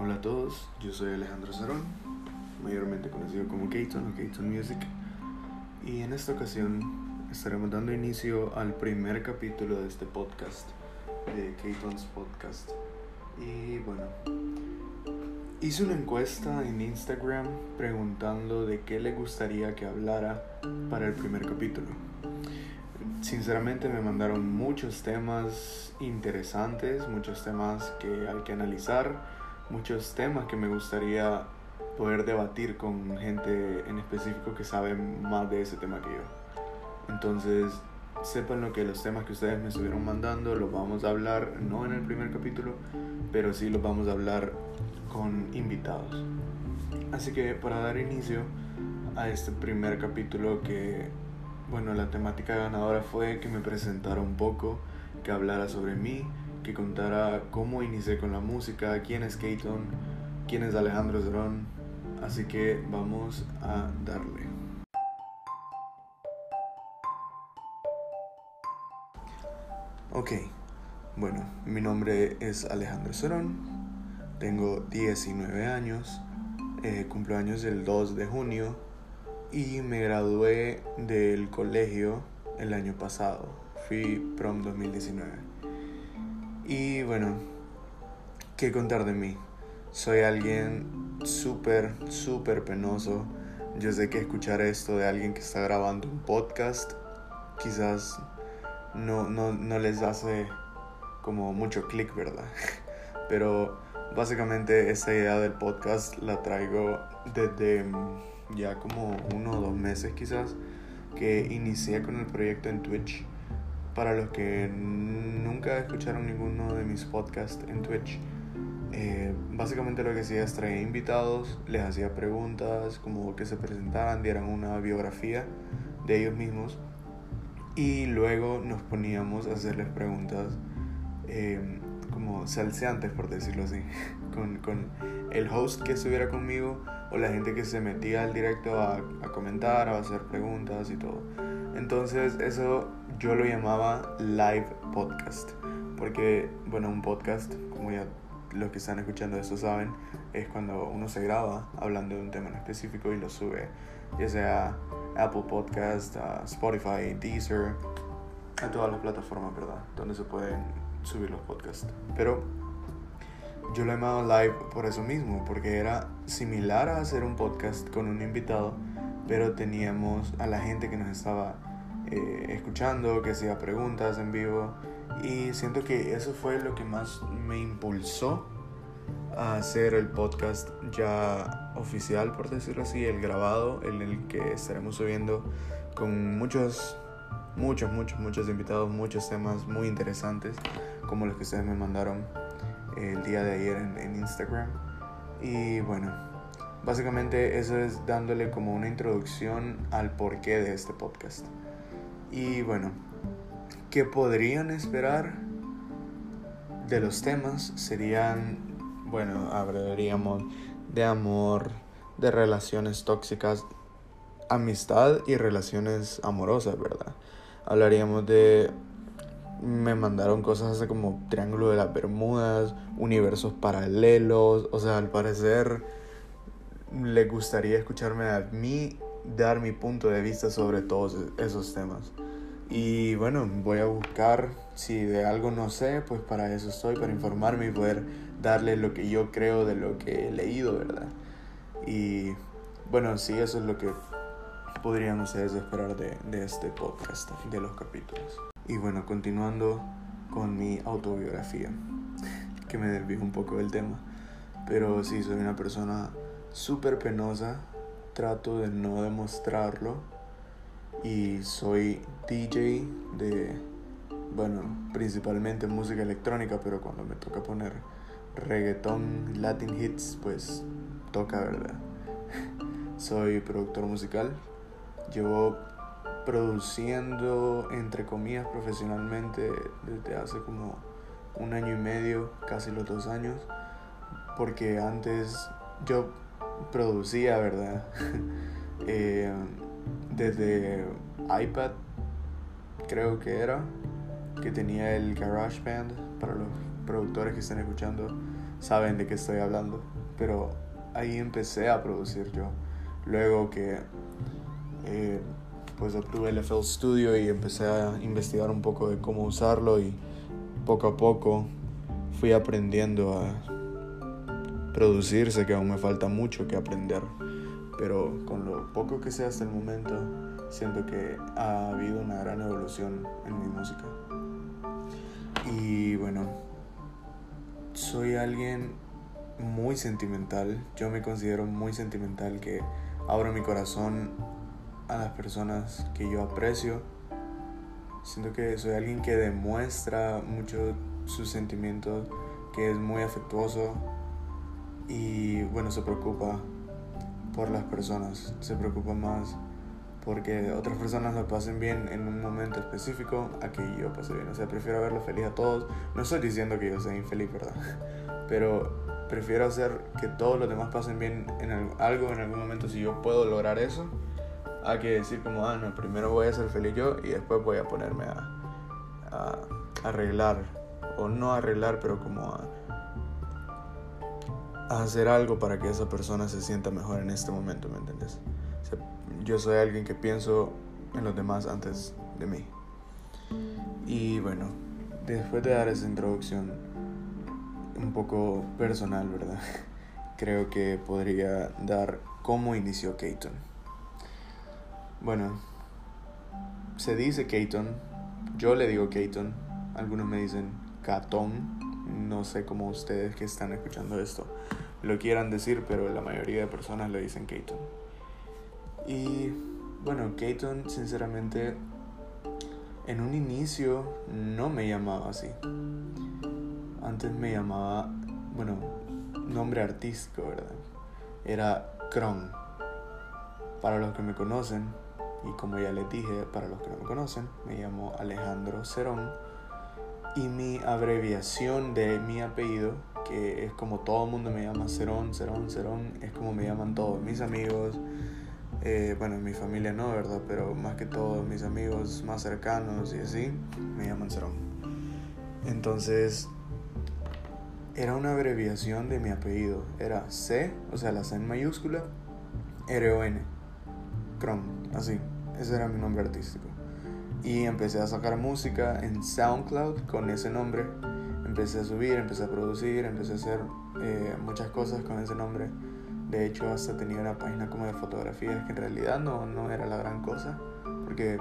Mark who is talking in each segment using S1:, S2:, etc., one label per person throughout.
S1: Hola a todos, yo soy Alejandro Cerón, mayormente conocido como Keaton o Keaton Music, y en esta ocasión estaremos dando inicio al primer capítulo de este podcast, de Keaton's Podcast. Y bueno, hice una encuesta en Instagram preguntando de qué le gustaría que hablara para el primer capítulo. Sinceramente me mandaron muchos temas interesantes, muchos temas que hay que analizar, muchos temas que me gustaría poder debatir con gente en específico que sabe más de ese tema que yo. Entonces, sepan lo que los temas que ustedes me estuvieron mandando los vamos a hablar no en el primer capítulo, pero sí los vamos a hablar con invitados. Así que para dar inicio a este primer capítulo que bueno, la temática ganadora fue que me presentara un poco, que hablara sobre mí, que contara cómo inicié con la música, quién es Keaton, quién es Alejandro Zerón. Así que vamos a darle. Ok, bueno, mi nombre es Alejandro Cerón, tengo 19 años, eh, cumplo años el 2 de junio y me gradué del colegio el año pasado. Fui prom 2019. Y bueno, ¿qué contar de mí? Soy alguien súper, súper penoso. Yo sé que escuchar esto de alguien que está grabando un podcast quizás no, no, no les hace como mucho clic, ¿verdad? Pero básicamente esta idea del podcast la traigo desde ya como uno o dos meses quizás que inicié con el proyecto en Twitch. Para los que nunca escucharon ninguno de mis podcasts en Twitch, eh, básicamente lo que hacía es traer invitados, les hacía preguntas, como que se presentaran, dieran una biografía de ellos mismos y luego nos poníamos a hacerles preguntas eh, como salseantes, por decirlo así, con, con el host que estuviera conmigo o la gente que se metía al directo a, a comentar, a hacer preguntas y todo. Entonces eso yo lo llamaba live podcast, porque bueno, un podcast, como ya los que están escuchando eso saben, es cuando uno se graba hablando de un tema en específico y lo sube, ya sea Apple Podcast, Spotify, Deezer, a todas las plataformas, ¿verdad? Donde se pueden subir los podcasts. Pero yo lo llamaba live por eso mismo, porque era similar a hacer un podcast con un invitado, pero teníamos a la gente que nos estaba eh, escuchando, que hacía preguntas en vivo, y siento que eso fue lo que más me impulsó a hacer el podcast ya oficial, por decirlo así, el grabado, en el que estaremos subiendo con muchos, muchos, muchos, muchos invitados, muchos temas muy interesantes, como los que ustedes me mandaron el día de ayer en, Instagram. Y bueno, básicamente eso es dándole como una introducción al porqué de este podcast. Y bueno, ¿qué podrían esperar de los temas? Serían, bueno, hablaríamos de amor, de relaciones tóxicas, amistad y relaciones amorosas, ¿verdad? Hablaríamos de me mandaron cosas así como Triángulo de las Bermudas, universos paralelos, o sea, al parecer le gustaría escucharme a mí dar mi punto de vista sobre todos esos temas. Y bueno, voy a buscar, si de algo no sé, pues para eso estoy, para informarme y poder darle lo que yo creo de lo que he leído, ¿verdad? Y bueno, sí, eso es lo que podrían ustedes esperar de, de este podcast, de los capítulos. Y bueno, continuando con mi autobiografía, que me desvío un poco del tema. Pero sí, soy una persona súper penosa, trato de no demostrarlo. Y soy DJ de, bueno, principalmente música electrónica, pero cuando me toca poner reggaeton, latin hits, pues toca, ¿verdad? soy productor musical. Llevo produciendo, entre comillas, profesionalmente desde hace como un año y medio, casi los dos años, porque antes yo producía, ¿verdad? Eh, desde iPad, creo que era, que tenía el GarageBand, para los productores que están escuchando, saben de qué estoy hablando. Pero ahí empecé a producir yo. Luego que eh, pues obtuve el FL Studio y empecé a investigar un poco de cómo usarlo y poco a poco fui aprendiendo a producir. Sé que aún me falta mucho que aprender, pero con lo poco que sé hasta el momento, siento que ha habido una gran evolución en mi música. Y bueno, soy alguien muy sentimental. Yo me considero muy sentimental que abro mi corazón a las personas que yo aprecio. Siento que soy alguien que demuestra mucho sus sentimientos, que es muy afectuoso y bueno, se preocupa por las personas, se preocupa más porque otras personas lo pasen bien en un momento específico a que yo pase bien. O sea, prefiero verlo feliz a todos. No estoy diciendo que yo sea infeliz, ¿verdad? Pero prefiero hacer que todos los demás pasen bien en algo en algún momento si yo puedo lograr eso a que decir como, ah, no, primero voy a ser feliz yo y después voy a ponerme a, a arreglar, o no arreglar, pero como a, hacer algo para que esa persona se sienta mejor en este momento, ¿me entiendes? yo soy alguien que pienso en los demás antes de mí. Y bueno, después de dar esa introducción un poco personal, ¿verdad? Creo que podría dar cómo inició Keaton. Bueno, se dice Keaton, yo le digo Keaton, algunos me dicen Catón, no sé cómo ustedes que están escuchando esto lo quieran decir, pero la mayoría de personas le dicen Keaton. Y bueno, Keaton sinceramente en un inicio no me llamaba así. Antes me llamaba, bueno, nombre artístico, ¿verdad? Era Kron. Para los que me conocen, y como ya les dije, para los que no me conocen, me llamo Alejandro Cerón. Y mi abreviación de mi apellido, que es como todo el mundo me llama Cerón, Cerón, Cerón, es como me llaman todos mis amigos. Eh, bueno, mi familia no, ¿verdad? Pero más que todos mis amigos más cercanos y así, me llaman Cerón. Entonces, era una abreviación de mi apellido. Era C, o sea, la C en mayúscula, R-O-N. Chrome, así, ese era mi nombre artístico. Y empecé a sacar música en SoundCloud con ese nombre. Empecé a subir, empecé a producir, empecé a hacer eh, muchas cosas con ese nombre. De hecho, hasta tenía una página como de fotografías que en realidad no, no era la gran cosa, porque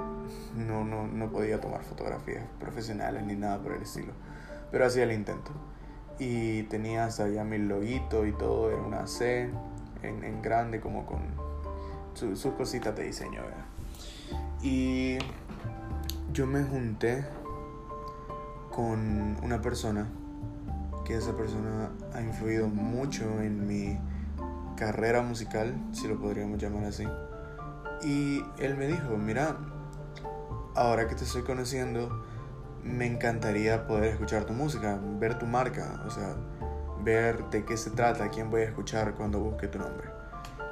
S1: no, no, no podía tomar fotografías profesionales ni nada por el estilo. Pero hacía el intento. Y tenía hasta ya mi loguito y todo, era una C en, en grande, como con sus cositas de diseño, Y yo me junté con una persona que esa persona ha influido mucho en mi carrera musical, si lo podríamos llamar así. Y él me dijo, mira, ahora que te estoy conociendo, me encantaría poder escuchar tu música, ver tu marca, o sea, ver de qué se trata, quién voy a escuchar cuando busque tu nombre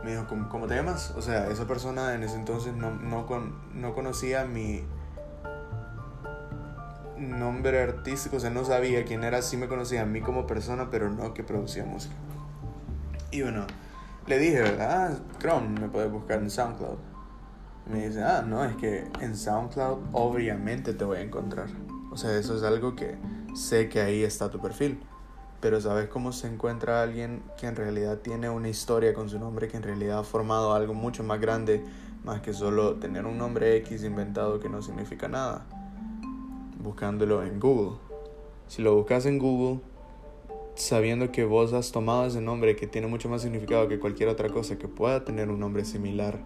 S1: me dijo, ¿cómo, te llamas? O sea, esa persona en ese entonces no, no, con, no conocía mi nombre artístico, o sea, no sabía quién era, sí me conocía a mí como persona, pero no que producía música. Y bueno, le dije, ¿verdad? Ah, Chrome, me puedes buscar en SoundCloud. Me dice, ah, no, es que en SoundCloud obviamente te voy a encontrar. O sea, eso es algo que sé que ahí está tu perfil pero ¿sabes cómo se encuentra alguien que en realidad tiene una historia con su nombre, que en realidad ha formado algo mucho más grande, más que solo tener un nombre X inventado que no significa nada? Buscándolo en Google. Si lo buscas en Google, sabiendo que vos has tomado ese nombre que tiene mucho más significado que cualquier otra cosa que pueda tener un nombre similar,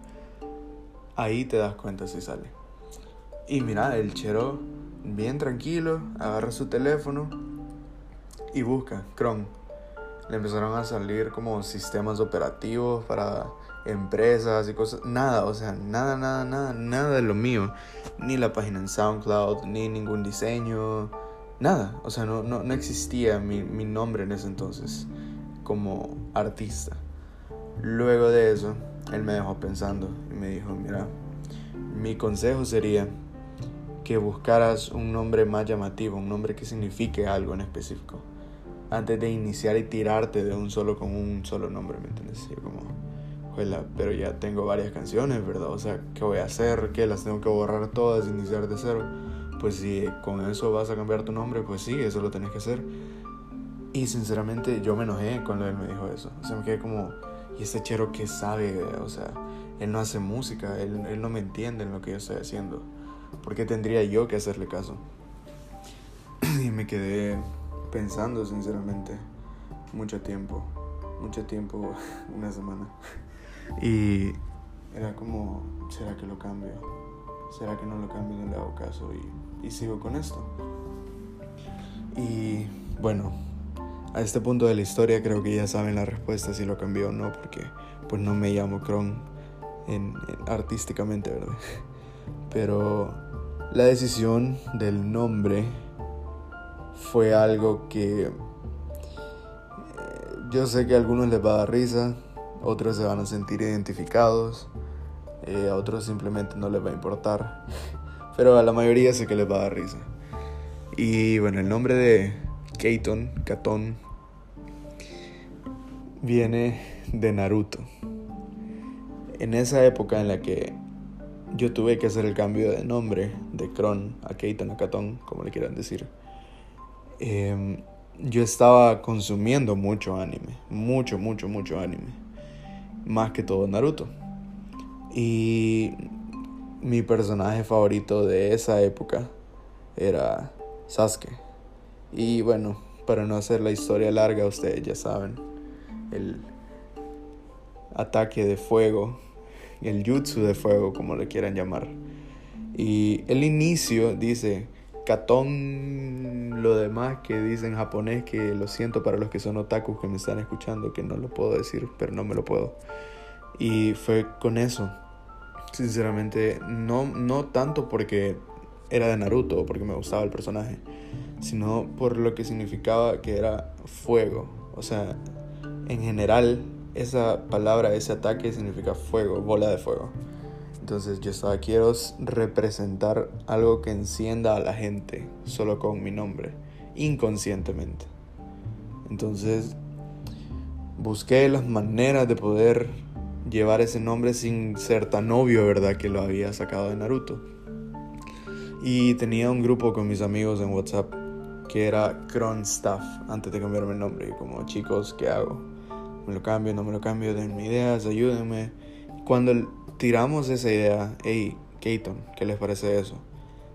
S1: ahí te das cuenta si sale. Y mira, el chero, bien tranquilo, agarra su teléfono, y busca Chrome. Le empezaron a salir como sistemas operativos para empresas y cosas. Nada, o sea, nada, nada, nada, nada de lo mío. Ni la página en SoundCloud, ni ningún diseño, nada. O sea, no, no, no existía mi, mi nombre en ese entonces como artista. Luego de eso, él me dejó pensando y me dijo, mira, mi consejo sería que buscaras un nombre más llamativo, un nombre que signifique algo en específico antes de iniciar y tirarte de un solo con un solo nombre, ¿me entiendes? Yo como, juela, pero ya tengo varias canciones, ¿verdad? O sea, ¿qué voy a hacer? ¿Qué? ¿Las tengo que borrar todas, iniciar de cero? Pues si con eso vas a cambiar tu nombre, pues sí, eso lo tenés que hacer. Y sinceramente yo me enojé cuando él me dijo eso. O sea, me quedé como, ¿y este chero qué sabe? O sea, él no hace música, él, él no me entiende en lo que yo estoy haciendo. ¿Por qué tendría yo que hacerle caso? y me quedé pensando, sinceramente, mucho tiempo. Mucho tiempo, una semana. Y era como, ¿será que lo cambio? ¿Será que no lo cambio no le hago caso? Y, sigo con esto. Y bueno, a este punto de la historia creo que ya saben la respuesta si lo cambió o no, porque pues no me llamo Kron en, artísticamente, ¿verdad? Pero la decisión del nombre fue algo que eh, yo sé que a algunos les va a dar risa, otros se van a sentir identificados, eh, a otros simplemente no les va a importar, pero a la mayoría sé que les va a dar risa. Y bueno, el nombre de Katon, viene de Naruto. En esa época en la que yo tuve que hacer el cambio de nombre de Kron a Katon a Katon, como le quieran decir, em, yo estaba consumiendo mucho anime, mucho, mucho, mucho anime más que todo Naruto. Y mi personaje favorito de esa época era Sasuke. Y bueno, para no hacer la historia larga, ustedes ya saben, el ataque de fuego, el jutsu de fuego, como le quieran llamar. Y el inicio dice, Katon, lo demás que dice en japonés, que lo siento para los que son otakus que me están escuchando, que no lo puedo decir, pero no me lo puedo. Y fue con eso. Sinceramente, no, no tanto porque era de Naruto o porque me gustaba el personaje, sino por lo que significaba que era fuego. O sea, en general, esa palabra, ese ataque significa fuego, bola de fuego. Entonces yo estaba, quiero representar algo que encienda a la gente solo con mi nombre, inconscientemente. Entonces busqué las maneras de poder llevar ese nombre sin ser tan obvio, ¿verdad? Que lo había sacado de Naruto. Y tenía un grupo con mis amigos en WhatsApp que era Cron Staff antes de cambiarme el nombre. Como chicos, ¿qué hago? ¿Me lo cambio? ¿No me lo cambio? Denme ideas, ayúdenme. Cuando tiramos esa idea, hey, Keaton, ¿qué les parece eso?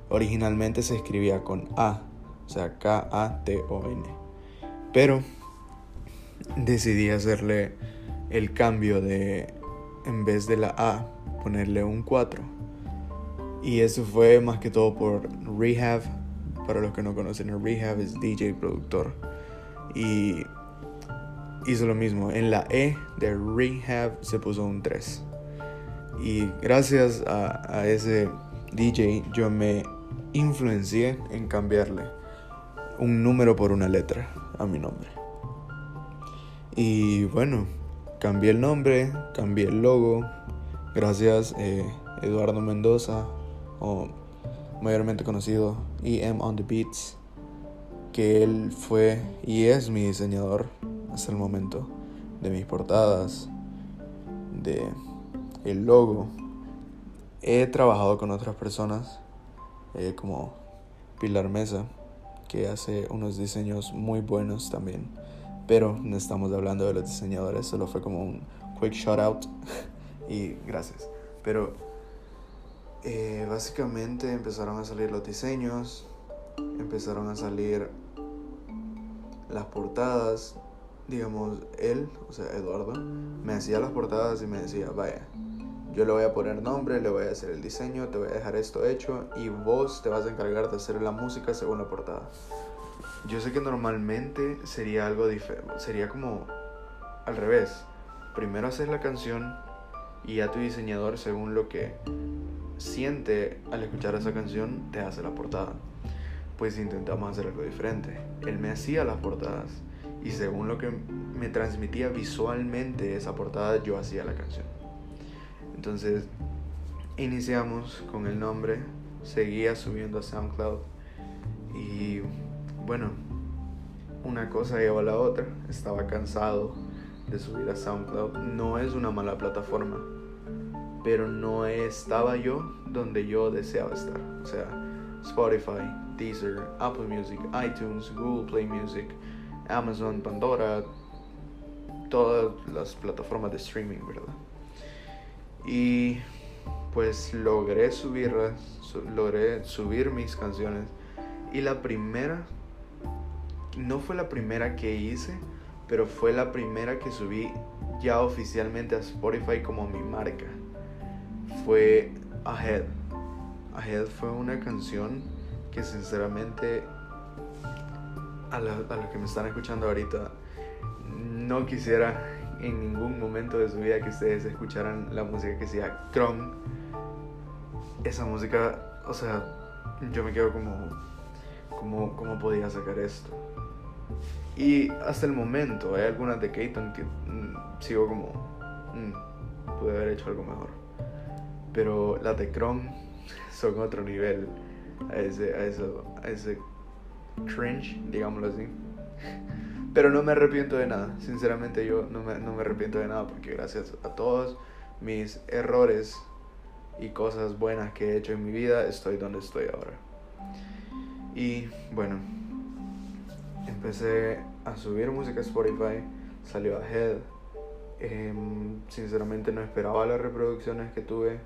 S1: Originalmente se escribía con A, o sea, K-A-T-O-N. Pero decidí hacerle el cambio de, en vez de la A, ponerle un 4. Y eso fue más que todo por Rehab. Para los que no conocen, el Rehab es DJ productor. Y hizo lo mismo. En la E de Rehab se puso un 3. Y gracias a, ese DJ yo me influencié en cambiarle un número por una letra a mi nombre. Y bueno, cambié el nombre, cambié el logo. Gracias eh, Eduardo Mendoza, o mayormente conocido EM on the Beats, que él fue y es mi diseñador hasta el momento de mis portadas, de el logo. He trabajado con otras personas eh, como Pilar Mesa, que hace unos diseños muy buenos también. Pero no estamos hablando de los diseñadores, solo fue como un quick shout out y gracias. Pero eh, básicamente empezaron a salir los diseños, empezaron a salir las portadas. Digamos, él, o sea, Eduardo, me hacía las portadas y me decía, vaya, yo le voy a poner nombre, le voy a hacer el diseño, te voy a dejar esto hecho y vos te vas a encargar de hacer la música según la portada. Yo sé que normalmente sería algo diferente, sería como al revés. Primero haces la canción y a tu diseñador, según lo que siente al escuchar esa canción, te hace la portada. Pues intentamos hacer algo diferente. Él me hacía las portadas y según lo que me transmitía visualmente esa portada, yo hacía la canción. Entonces iniciamos con el nombre, seguía subiendo a SoundCloud y bueno, una cosa llevó a la otra. Estaba cansado de subir a SoundCloud. No es una mala plataforma, pero no estaba yo donde yo deseaba estar. O sea, Spotify, Deezer, Apple Music, iTunes, Google Play Music, Amazon, Pandora, todas las plataformas de streaming, ¿verdad? Y pues logré subirlas, logré subir mis canciones. Y la primera, no fue la primera que hice, pero fue la primera que subí ya oficialmente a Spotify como mi marca. Fue Ahead. Ahead fue una canción que sinceramente a, los que me están escuchando ahorita no quisiera en ningún momento de su vida que ustedes escucharan la música que sea Kron. Esa música, o sea, yo me quedo como, como, ¿cómo podía sacar esto? Y hasta el momento hay algunas de Keaton que mm, sigo como, mm, pude haber hecho algo mejor. Pero las de Kron son otro nivel a ese, a eso, a ese cringe, digámoslo así. Pero no me arrepiento de nada, sinceramente yo no me, no me arrepiento de nada porque gracias a todos mis errores y cosas buenas que he hecho en mi vida estoy donde estoy ahora. Y bueno, empecé a subir música a Spotify, salió Ahead. Em, sinceramente no esperaba las reproducciones que tuve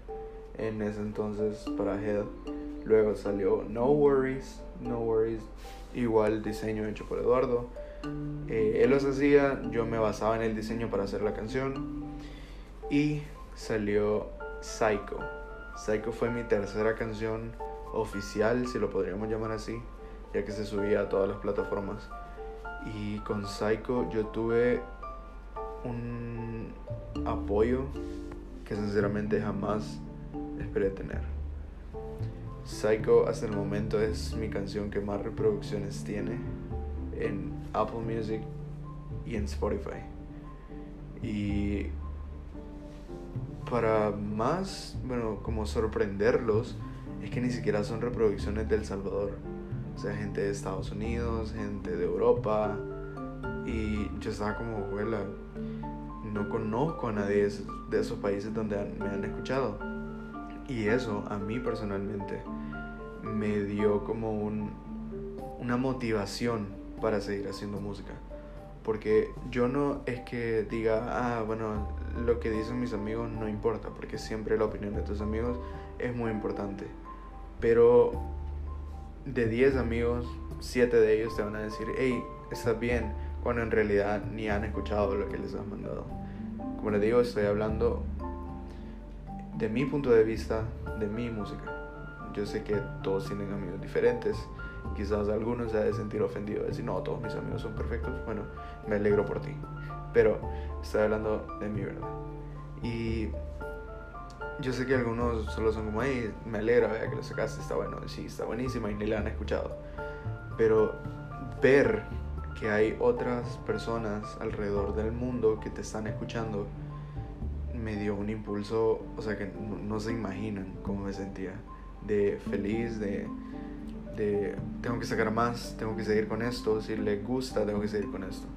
S1: en ese entonces para Ahead. Luego salió No Worries, No Worries, igual diseño hecho por Eduardo. Eh, él los hacía, yo me basaba en el diseño para hacer la canción. Y salió Psycho. Psycho fue mi tercera canción oficial, si lo podríamos llamar así, ya que se subía a todas las plataformas. Y con Psycho yo tuve un apoyo que sinceramente jamás esperé tener. Psycho hasta el momento es mi canción que más reproducciones tiene en Apple Music y en Spotify. Y para más, bueno, como sorprenderlos, es que ni siquiera son reproducciones del Salvador. O sea, gente de Estados Unidos, gente de Europa. Y yo estaba como, abuela, no conozco a nadie de esos países donde me han escuchado. Y eso a mí personalmente me dio como un, una motivación para seguir haciendo música. Porque yo no es que diga, ah, bueno, lo que dicen mis amigos no importa, porque siempre la opinión de tus amigos es muy importante. Pero de 10 amigos, 7 de ellos te van a decir, hey, estás bien, cuando en realidad ni han escuchado lo que les has mandado. Como les digo, estoy hablando de mi punto de vista, de mi música. Yo sé que todos tienen amigos diferentes. Quizás algunos se ha de sentir ofendido, de decir, no, todos mis amigos son perfectos. Bueno, me alegro por ti. Pero estoy hablando de mi verdad. Y yo sé que algunos solo son como, hey, me alegra que lo sacaste, está bueno. Sí, está buenísima y ni la han escuchado. Pero ver que hay otras personas alrededor del mundo que te están escuchando me dio un impulso, o sea que no, se imaginan cómo me sentía, de feliz, de, tengo que sacar más, tengo que seguir con esto, si le gusta, tengo que seguir con esto.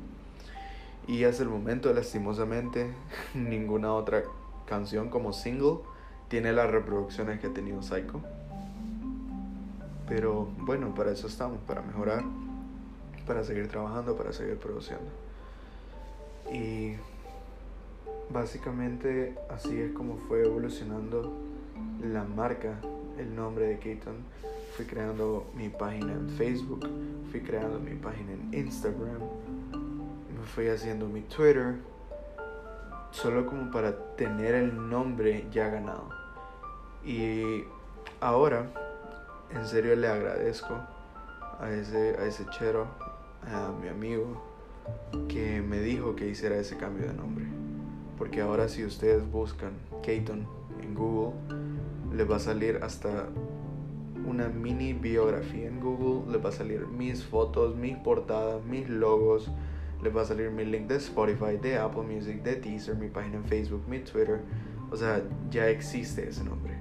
S1: Y hasta el momento, lastimosamente, ninguna otra canción como single tiene las reproducciones que ha tenido Psycho. Pero bueno, para eso estamos, para mejorar, para seguir trabajando, para seguir produciendo. Y Básicamente así es como fue evolucionando la marca, el nombre de Keaton. Fui creando mi página en Facebook, fui creando mi página en Instagram, me fui haciendo mi Twitter, solo como para tener el nombre ya ganado. Y ahora, en serio le agradezco a ese, a ese chero, a mi amigo, que me dijo que hiciera ese cambio de nombre porque ahora si ustedes buscan Keaton en Google, les va a salir hasta una mini biografía en Google, les va a salir mis fotos, mis portadas, mis logos, les va a salir mi link de Spotify, de Apple Music, de Deezer, mi página en Facebook, mi Twitter, o sea, ya existe ese nombre.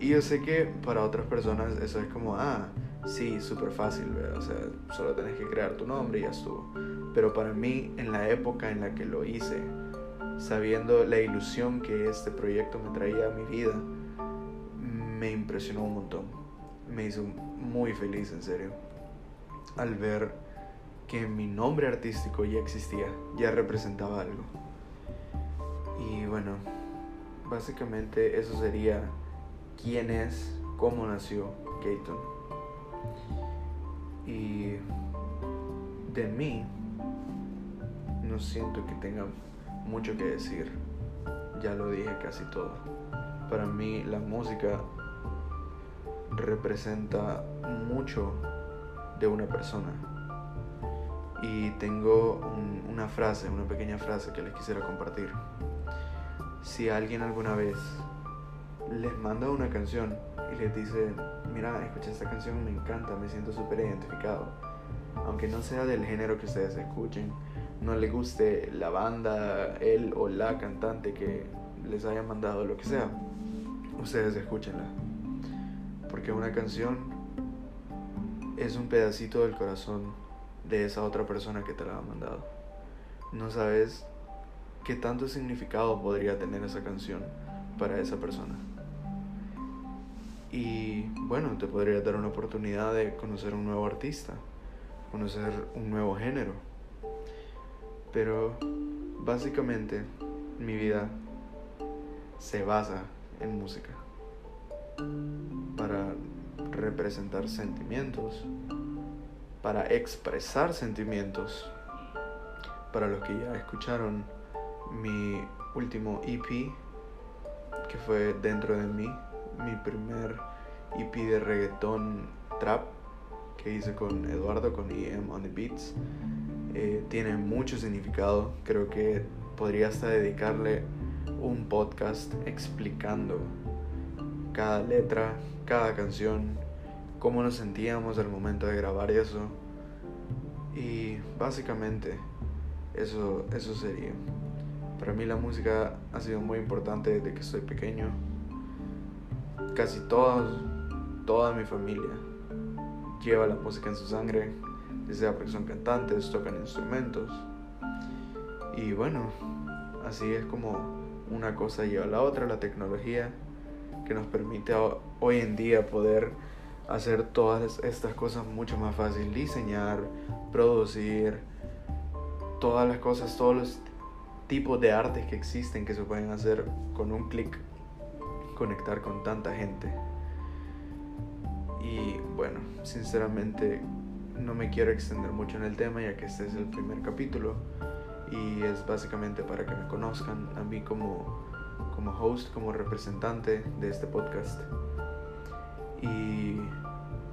S1: Y yo sé que para otras personas eso es como, ah, sí, súper fácil, o sea, solo tenés que crear tu nombre y ya estuvo. Pero para mí, en la época en la que lo hice, sabiendo la ilusión que este proyecto me traía a mi vida, me impresionó un montón. Me hizo muy feliz, en serio, al ver que mi nombre artístico ya existía, ya representaba algo. Y bueno, básicamente eso sería quién es, cómo nació Gaton. Y de mí, no siento que tenga mucho que decir. Ya lo dije casi todo. Para mí la música representa mucho de una persona. Y tengo una frase, una pequeña frase que les quisiera compartir. Si alguien alguna vez les manda una canción y les dice, mira, escucha esta canción, me encanta, me siento súper identificado. Aunque no sea del género que ustedes escuchen, no le guste la banda, él o la cantante que les haya mandado lo que sea, ustedes escúchenla. Porque una canción es un pedacito del corazón de esa otra persona que te la ha mandado. No sabes qué tanto significado podría tener esa canción para esa persona. Y bueno, te podría dar una oportunidad de conocer un nuevo artista, conocer un nuevo género. Pero básicamente mi vida se basa en música para representar sentimientos, para expresar sentimientos. Para los que ya escucharon mi último EP, que fue dentro de mí, mi primer EP de reggaetón trap que hice con Eduardo, con EM on the Beats. Eh, tiene mucho significado. Creo que podría hasta dedicarle un podcast explicando cada letra, cada canción, cómo nos sentíamos al momento de grabar eso. Y básicamente eso, eso sería. Para mí la música ha sido muy importante desde que soy pequeño casi todos, toda mi familia lleva la música en su sangre, ya sea porque son cantantes, tocan instrumentos. Y bueno, así es como una cosa lleva a la otra, la tecnología que nos permite hoy en día poder hacer todas estas cosas mucho más fácil, diseñar, producir, todas las cosas, todos los tipos de artes que existen que se pueden hacer con un clic conectar con tanta gente. Y bueno, sinceramente no me quiero extender mucho en el tema ya que este es el primer capítulo y es básicamente para que me conozcan a mí como, como host, como representante de este podcast. Y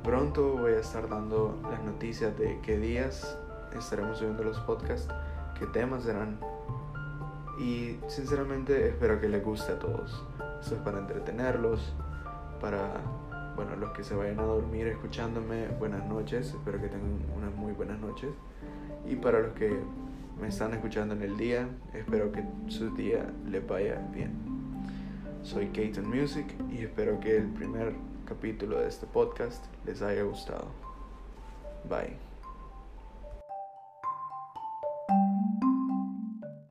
S1: pronto voy a estar dando las noticias de qué días estaremos subiendo los podcasts, qué temas serán. Y sinceramente espero que les guste a todos. Esto es para entretenerlos, para, bueno, los que se vayan a dormir escuchándome, buenas noches, espero que tengan unas muy buenas noches. Y para los que me están escuchando en el día, espero que su día les vaya bien. Soy Katon Music y espero que el primer capítulo de este podcast les haya gustado. Bye.